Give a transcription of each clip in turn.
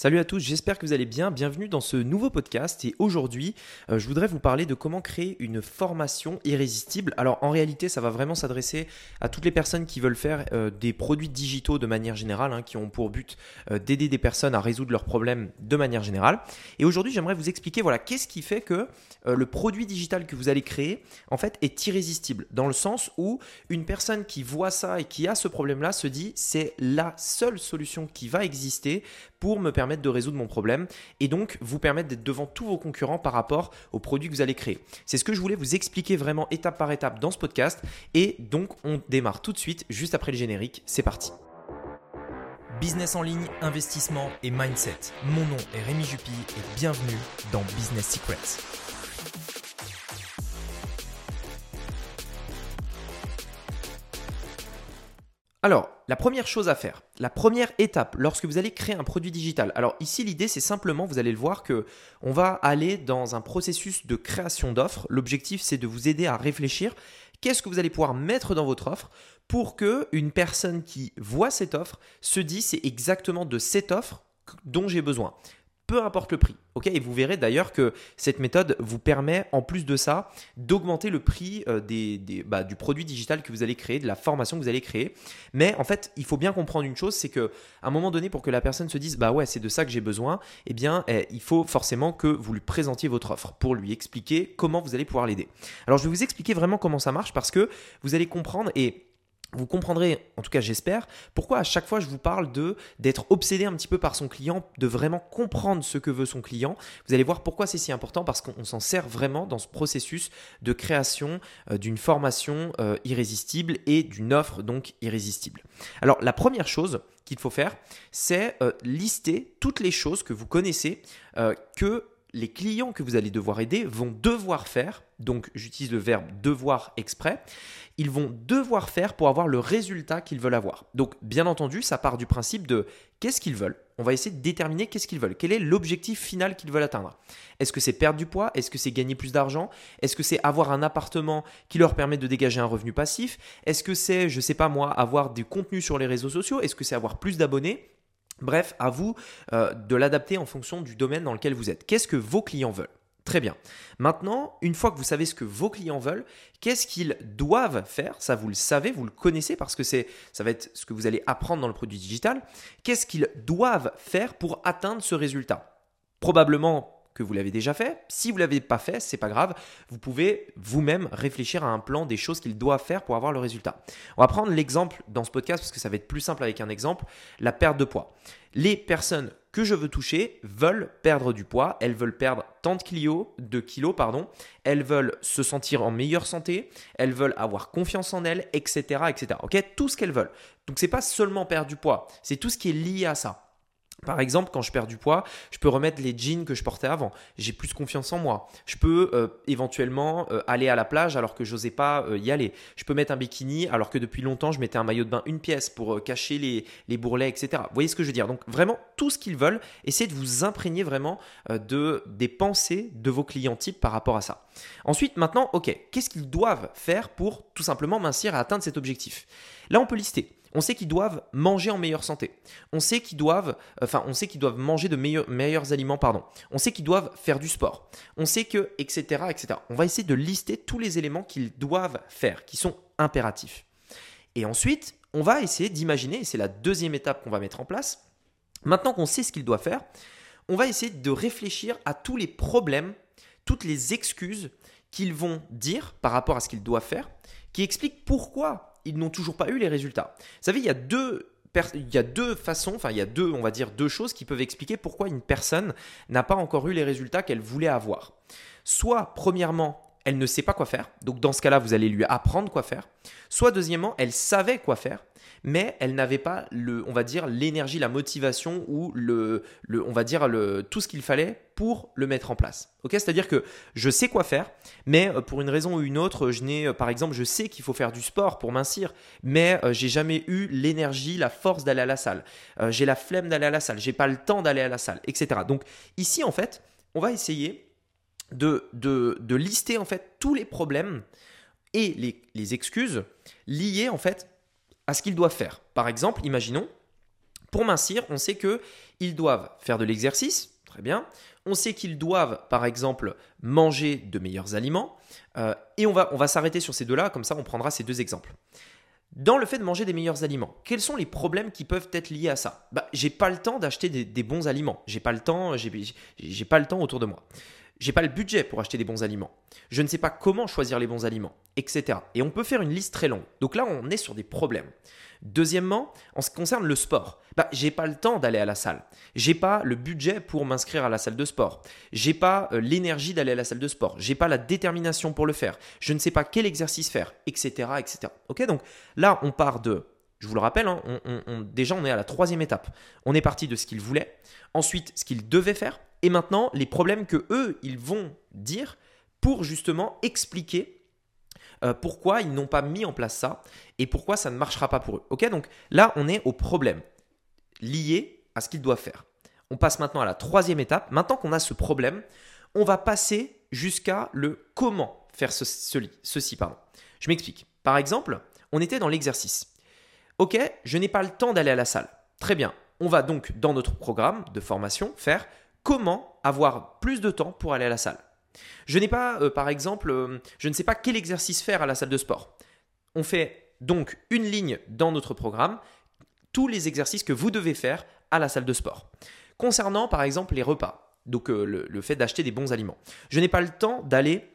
Salut à tous, j'espère que vous allez bien. Bienvenue dans ce nouveau podcast et aujourd'hui, euh, je voudrais vous parler de comment créer une formation irrésistible. Alors en réalité, ça va vraiment s'adresser à toutes les personnes qui veulent faire euh, des produits digitaux de manière générale, hein, qui ont pour but euh, d'aider des personnes à résoudre leurs problèmes de manière générale. Et aujourd'hui, j'aimerais vous expliquer voilà qu'est-ce qui fait que le produit digital que vous allez créer en fait est irrésistible dans le sens où une personne qui voit ça et qui a ce problème-là se dit c'est la seule solution qui va exister pour me permettre de résoudre mon problème et donc vous permettre d'être devant tous vos concurrents par rapport aux produits que vous allez créer. C'est ce que je voulais vous expliquer vraiment étape par étape dans ce podcast et donc on démarre tout de suite juste après le générique. C'est parti. Business en ligne, investissement et mindset. Mon nom est Rémi Jupy et bienvenue dans Business Secrets. Alors, la première chose à faire, la première étape lorsque vous allez créer un produit digital. Alors ici l'idée c'est simplement, vous allez le voir que on va aller dans un processus de création d'offres. L'objectif c'est de vous aider à réfléchir qu'est-ce que vous allez pouvoir mettre dans votre offre pour que une personne qui voit cette offre se dise c'est exactement de cette offre dont j'ai besoin peu importe le prix. ok? Et vous verrez d'ailleurs que cette méthode vous permet, en plus de ça, d'augmenter le prix euh, bah, du produit digital que vous allez créer, de la formation que vous allez créer. Mais en fait, il faut bien comprendre une chose, c'est que à un moment donné, pour que la personne se dise, bah ouais, c'est de ça que j'ai besoin, eh bien, eh, il faut forcément que vous lui présentiez votre offre pour lui expliquer comment vous allez pouvoir l'aider. Alors, je vais vous expliquer vraiment comment ça marche parce que vous allez comprendre et vous comprendrez, en tout cas j'espère, pourquoi à chaque fois je vous parle de d'être obsédé un petit peu par son client, de vraiment comprendre ce que veut son client. Vous allez voir pourquoi c'est si important parce qu'on s'en sert vraiment dans ce processus de création euh, d'une formation euh, irrésistible et d'une offre donc irrésistible. Alors la première chose qu'il faut faire, c'est euh, lister toutes les choses que vous connaissez que les clients que vous allez devoir aider vont devoir faire, donc j'utilise le verbe devoir exprès, ils vont devoir faire pour avoir le résultat qu'ils veulent avoir. Donc bien entendu, ça part du principe de qu'est-ce qu'ils veulent. On va essayer de déterminer qu'est-ce qu'ils veulent. Quel est l'objectif final qu'ils veulent atteindre? Est-ce que c'est perdre du poids? Est-ce que c'est gagner plus d'argent? Est-ce que c'est avoir un appartement qui leur permet de dégager un revenu passif? Est-ce que c'est, je sais pas moi, avoir du contenu sur les réseaux sociaux? Est-ce que c'est avoir plus d'abonnés? Bref, à vous euh, de l'adapter en fonction du domaine dans lequel vous êtes. Qu'est-ce que vos clients veulent? Très bien. Maintenant, une fois que vous savez ce que vos clients veulent, qu'est-ce qu'ils doivent faire? Ça, vous le savez, vous le connaissez parce que c'est, ça va être ce que vous allez apprendre dans le produit digital. Qu'est-ce qu'ils doivent faire pour atteindre ce résultat? Probablement que vous l'avez déjà fait. Si vous l'avez pas fait, c'est pas grave. Vous pouvez vous-même réfléchir à un plan des choses qu'il doit faire pour avoir le résultat. On va prendre l'exemple dans ce podcast parce que ça va être plus simple avec un exemple, la perte de poids. Les personnes que je veux toucher veulent perdre du poids, elles veulent perdre tant de kilos, de kilos pardon, elles veulent se sentir en meilleure santé, elles veulent avoir confiance en elles, etc., etc. Ok, tout ce qu'elles veulent. Donc c'est pas seulement perdre du poids, c'est tout ce qui est lié à ça. Par exemple, quand je perds du poids, je peux remettre les jeans que je portais avant. J'ai plus confiance en moi. Je peux euh, éventuellement euh, aller à la plage alors que j'osais pas euh, y aller. Je peux mettre un bikini alors que depuis longtemps je mettais un maillot de bain une pièce pour cacher les, les, bourrelets, etc. Vous voyez ce que je veux dire? Donc vraiment tout ce qu'ils veulent, essayez de vous imprégner vraiment de des pensées de vos clients types par rapport à ça. Ensuite, maintenant, ok, qu'est-ce qu'ils doivent faire pour tout simplement mincir et atteindre cet objectif? Là, on peut lister. On sait qu'ils doivent manger en meilleure santé. On sait qu'ils doivent, enfin, on sait qu'ils doivent manger de meilleurs, aliments, pardon. On sait qu'ils doivent faire du sport. On sait que, etc., etc. On va essayer de lister tous les éléments qu'ils doivent faire, qui sont impératifs. Et ensuite, on va essayer d'imaginer, et c'est la deuxième étape qu'on va mettre en place. Maintenant qu'on sait ce qu'ils doivent faire, on va essayer de réfléchir à tous les problèmes, toutes les excuses qu'ils vont dire par rapport à ce qu'ils doivent faire, qui expliquent pourquoi ils n'ont toujours pas eu les résultats. Vous savez, il y a deux il y a deux façons, enfin il y a deux, on va dire deux choses qui peuvent expliquer pourquoi une personne n'a pas encore eu les résultats qu'elle voulait avoir. Soit premièrement, elle ne sait pas quoi faire, donc dans ce cas-là, vous allez lui apprendre quoi faire. Soit deuxièmement, elle savait quoi faire, mais elle n'avait pas le, on va dire l'énergie, la motivation ou le, le on va dire le, tout ce qu'il fallait pour le mettre en place. Ok, c'est-à-dire que je sais quoi faire, mais euh, pour une raison ou une autre, je n'ai, euh, par exemple, je sais qu'il faut faire du sport pour mincir, mais euh, j'ai jamais eu l'énergie, la force d'aller à la salle. j'ai la flemme d'aller à la salle, j'ai pas le temps d'aller à la salle, etc. Donc ici, en fait, on va essayer de, de, de lister en fait tous les problèmes et les, les excuses liées en fait à ce qu'ils doivent faire. Par exemple, imaginons Pour mincir, on sait qu'ils doivent faire de l'exercice, très bien. On sait qu'ils doivent, par exemple, manger de meilleurs aliments. Euh, et on va, on va s'arrêter sur ces deux-là, comme ça on prendra ces deux exemples. Dans le fait de manger des meilleurs aliments, quels sont les problèmes qui peuvent être liés à ça? Bah, J'ai pas le temps d'acheter des, bons aliments. J'ai pas le temps, j'ai pas le temps autour de moi. J'ai pas le budget pour acheter des bons aliments. Je ne sais pas comment choisir les bons aliments, etc. Et on peut faire une liste très longue. Donc là, on est sur des problèmes. Deuxièmement, en ce qui concerne le sport, bah, j'ai pas le temps d'aller à la salle. J'ai pas le budget pour m'inscrire à la salle de sport. J'ai pas euh, l'énergie d'aller à la salle de sport. J'ai pas la détermination pour le faire. Je ne sais pas quel exercice faire, etc., etc. Ok, donc là, on part de je vous le rappelle, hein, déjà on est à la troisième étape. On est parti de ce qu'ils voulaient, ensuite ce qu'ils devaient faire, et maintenant les problèmes que eux ils vont dire pour justement expliquer euh, pourquoi ils n'ont pas mis en place ça et pourquoi ça ne marchera pas pour eux. Ok, donc là, on est au problème lié à ce qu'ils doivent faire. On passe maintenant à la troisième étape. Maintenant qu'on a ce problème, on va passer jusqu'à le comment faire ceci. Pardon. Je m'explique. Par exemple, on était dans l'exercice. Ok, je n'ai pas le temps d'aller à la salle. Très bien. On va donc dans notre programme de formation faire comment avoir plus de temps pour aller à la salle. Je n'ai pas, euh, par exemple, euh, je ne sais pas quel exercice faire à la salle de sport. On fait donc une ligne dans notre programme, tous les exercices que vous devez faire à la salle de sport. Concernant, par exemple, les repas, donc euh, le, fait d'acheter des bons aliments. Je n'ai pas le temps d'aller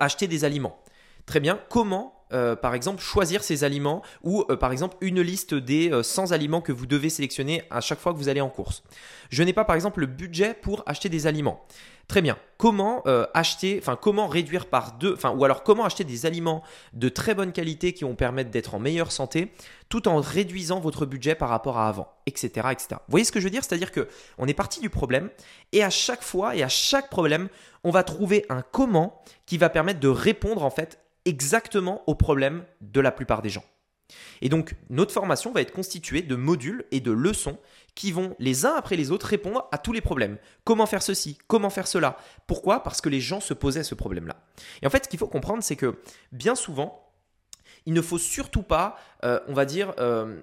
acheter des aliments. Très bien, comment par exemple, choisir ces aliments ou par exemple une liste des 100 aliments que vous devez sélectionner à chaque fois que vous allez en course. Je n'ai pas par exemple le budget pour acheter des aliments. Très bien. Comment euh, acheter, enfin comment réduire par deux, enfin ou alors comment acheter des aliments de très bonne qualité qui vont permettre d'être en meilleure santé, tout en réduisant votre budget par rapport à avant, etc., etc. Vous voyez ce que je veux dire? C'est-à-dire que on est parti du problème et à chaque fois et à chaque problème, on va trouver un comment qui va permettre de répondre en fait exactement au problème de la plupart des gens. Et donc, notre formation va être constituée de modules et de leçons qui vont les uns après les autres répondre à tous les problèmes. Comment faire ceci? Comment faire cela? Pourquoi? Parce que les gens se posaient ce problème-là. Et en fait, ce qu'il faut comprendre, c'est que bien souvent, il ne faut surtout pas, euh, on va dire, euh,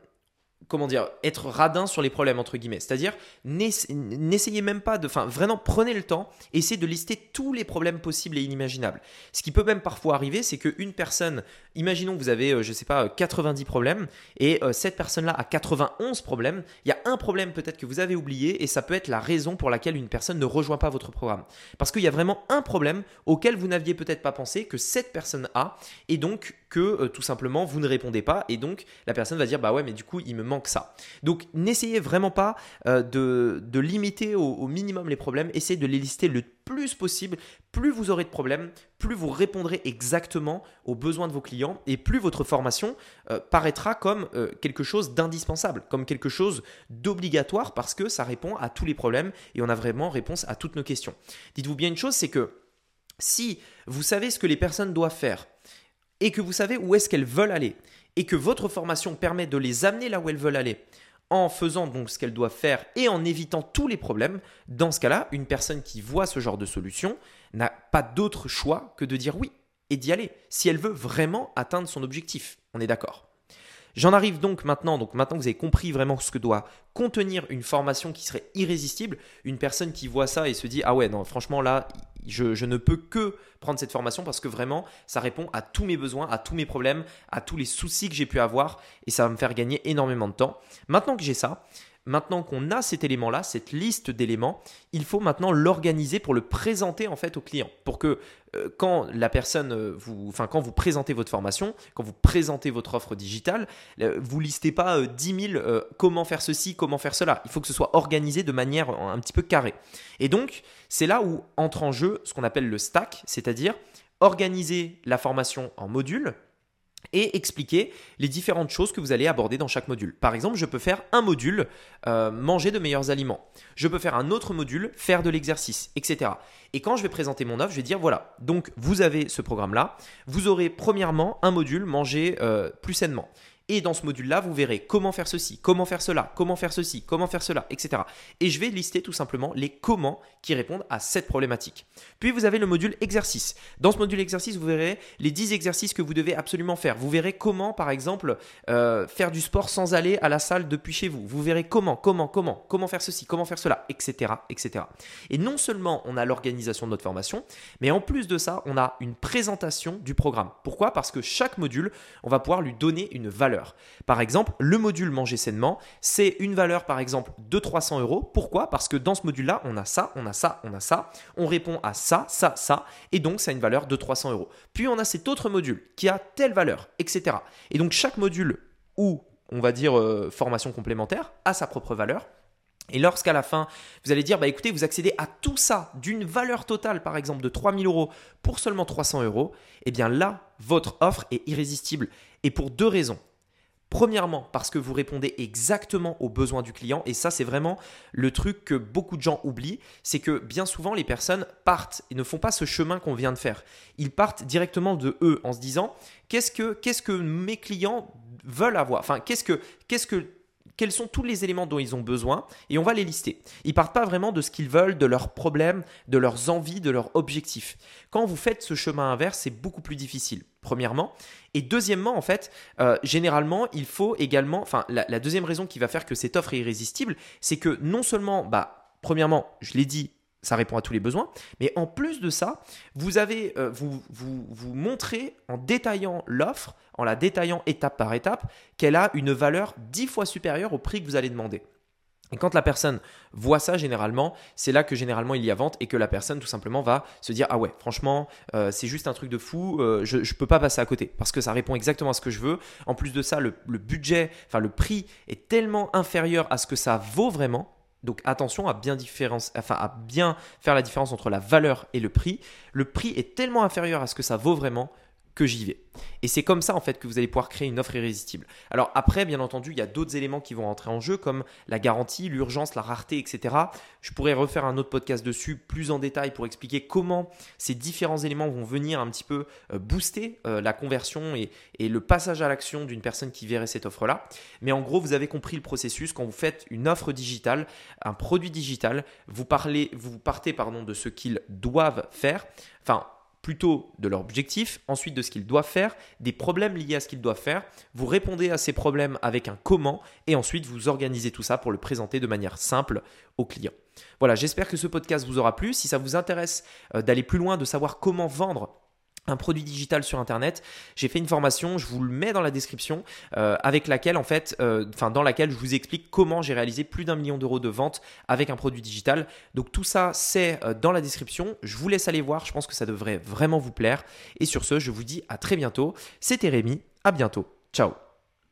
comment dire, être radin sur les problèmes, entre guillemets. C'est-à-dire, n'essayez même pas de. Enfin, vraiment, prenez le temps, essayez de lister tous les problèmes possibles et inimaginables. Ce qui peut même parfois arriver, c'est qu'une personne, imaginons que vous avez, euh, je ne sais pas, 90 problèmes, et euh, cette personne-là a 91 problèmes. Il y a un problème peut-être que vous avez oublié, et ça peut être la raison pour laquelle une personne ne rejoint pas votre programme. Parce qu'il y a vraiment un problème auquel vous n'aviez peut-être pas pensé, que cette personne a, et donc que euh, tout simplement vous ne répondez pas et donc la personne va dire bah ouais mais du coup il me manque ça. Donc n'essayez vraiment pas euh, de, limiter au, minimum les problèmes, essayez de les lister le plus possible. Plus vous aurez de problèmes, plus vous répondrez exactement aux besoins de vos clients et plus votre formation euh, paraîtra comme quelque chose d'indispensable, comme quelque chose d'obligatoire parce que ça répond à tous les problèmes et on a vraiment réponse à toutes nos questions. Dites-vous bien une chose, c'est que si vous savez ce que les personnes doivent faire et que vous savez où est-ce qu'elles veulent aller et que votre formation permet de les amener là où elles veulent aller en faisant donc ce qu'elles doivent faire et en évitant tous les problèmes, dans ce cas-là, une personne qui voit ce genre de solution n'a pas d'autre choix que de dire oui et d'y aller si elle veut vraiment atteindre son objectif. On est d'accord? J'en arrive donc maintenant, donc maintenant que vous avez compris vraiment ce que doit contenir une formation qui serait irrésistible, une personne qui voit ça et se dit ah ouais non franchement là je, ne peux que prendre cette formation parce que vraiment, ça répond à tous mes besoins, à tous mes problèmes, à tous les soucis que j'ai pu avoir et ça va me faire gagner énormément de temps. Maintenant que j'ai ça, maintenant qu'on a cet élément-là, cette liste d'éléments, il faut maintenant l'organiser pour le présenter en fait au client. Pour que euh, quand la personne euh, vous, enfin quand vous présentez votre formation, quand vous présentez votre offre digitale, euh, vous listez pas 10 000 comment faire ceci, comment faire cela. Il faut que ce soit organisé de manière un petit peu carrée. Et donc c'est là où entre en jeu ce qu'on appelle le stack, c'est-à-dire organiser la formation en modules et expliquer les différentes choses que vous allez aborder dans chaque module. Par exemple, je peux faire un module, euh, manger de meilleurs aliments. Je peux faire un autre module, faire de l'exercice, etc. Et quand je vais présenter mon offre, je vais dire, voilà, donc vous avez ce programme-là, vous aurez premièrement un module, manger euh, plus sainement. Et dans ce module-là, vous verrez comment faire ceci, comment faire cela, comment faire ceci, comment faire cela, etc. Et je vais lister tout simplement les comment qui répondent à cette problématique. Puis vous avez le module exercice. Dans ce module exercice, vous verrez les 10 exercices que vous devez absolument faire. Vous verrez comment, par exemple, euh, faire du sport sans aller à la salle depuis chez vous. Vous verrez comment, comment, comment, comment faire ceci, comment faire cela, etc. etc. Et non seulement on a l'organisation de notre formation, mais en plus de ça, on a une présentation du programme. Pourquoi? Parce que chaque module, on va pouvoir lui donner une valeur. Par exemple, le module manger sainement, c'est une valeur, par exemple, de 300 euros. Pourquoi? Parce que dans ce module-là, on a ça, on a ça, on a ça. On répond à ça, ça, ça. Et donc, ça a une valeur de 300 euros. Puis, on a cet autre module qui a telle valeur, etc. Et donc, chaque module ou, on va dire, euh, formation complémentaire a sa propre valeur. Et lorsqu'à la fin, vous allez dire, bah écoutez, vous accédez à tout ça d'une valeur totale, par exemple, de 3000 euros pour seulement 300 euros, eh bien là, votre offre est irrésistible. Et pour deux raisons. Premièrement, parce que vous répondez exactement aux besoins du client, et ça c'est vraiment le truc que beaucoup de gens oublient, c'est que bien souvent les personnes partent et ne font pas ce chemin qu'on vient de faire. Ils partent directement de eux en se disant qu'est-ce que, mes clients veulent avoir? Enfin, qu'est-ce que, qu'est-ce que quels sont tous les éléments dont ils ont besoin? Et on va les lister. Ils partent pas vraiment de ce qu'ils veulent, de leurs problèmes, de leurs envies, de leurs objectifs. Quand vous faites ce chemin inverse, c'est beaucoup plus difficile. Premièrement, et deuxièmement, en fait, euh, généralement, il faut également, enfin, la, deuxième raison qui va faire que cette offre est irrésistible, c'est que non seulement, bah, premièrement, je l'ai dit, ça répond à tous les besoins. Mais en plus de ça, vous avez, euh, vous, vous, vous montrez en détaillant l'offre, en la détaillant étape par étape, qu'elle a une valeur dix fois supérieure au prix que vous allez demander. Et quand la personne voit ça généralement, c'est là que généralement il y a vente et que la personne tout simplement va se dire ah ouais franchement euh, c'est juste un truc de fou, euh, je ne peux pas passer à côté parce que ça répond exactement à ce que je veux. En plus de ça, le, budget, enfin le prix est tellement inférieur à ce que ça vaut vraiment donc attention à bien, enfin, à bien faire la différence entre la valeur et le prix. Le prix est tellement inférieur à ce que ça vaut vraiment que j'y vais. Et c'est comme ça en fait que vous allez pouvoir créer une offre irrésistible. Alors après, bien entendu, il y a d'autres éléments qui vont rentrer en jeu comme la garantie, l'urgence, la rareté, etc. Je pourrais refaire un autre podcast dessus plus en détail pour expliquer comment ces différents éléments vont venir un petit peu euh, booster euh, la conversion et, et le passage à l'action d'une personne qui verrait cette offre-là. Mais en gros, vous avez compris le processus. Quand vous faites une offre digitale, un produit digital, vous, parlez, vous partez pardon, de ce qu'ils doivent faire. Enfin, plutôt de leur objectif, ensuite de ce qu'ils doivent faire, des problèmes liés à ce qu'ils doivent faire. Vous répondez à ces problèmes avec un comment et ensuite vous organisez tout ça pour le présenter de manière simple aux clients. Voilà, j'espère que ce podcast vous aura plu. Si ça vous intéresse euh, d'aller plus loin, de savoir comment vendre un produit digital sur internet. J'ai fait une formation, je vous le mets dans la description, euh, avec laquelle en fait, euh, enfin dans laquelle je vous explique comment j'ai réalisé plus d'un million d'euros de vente avec un produit digital. Donc tout ça c'est euh, dans la description. Je vous laisse aller voir. Je pense que ça devrait vraiment vous plaire. Et sur ce, je vous dis à très bientôt. C'était Rémi. À bientôt. Ciao.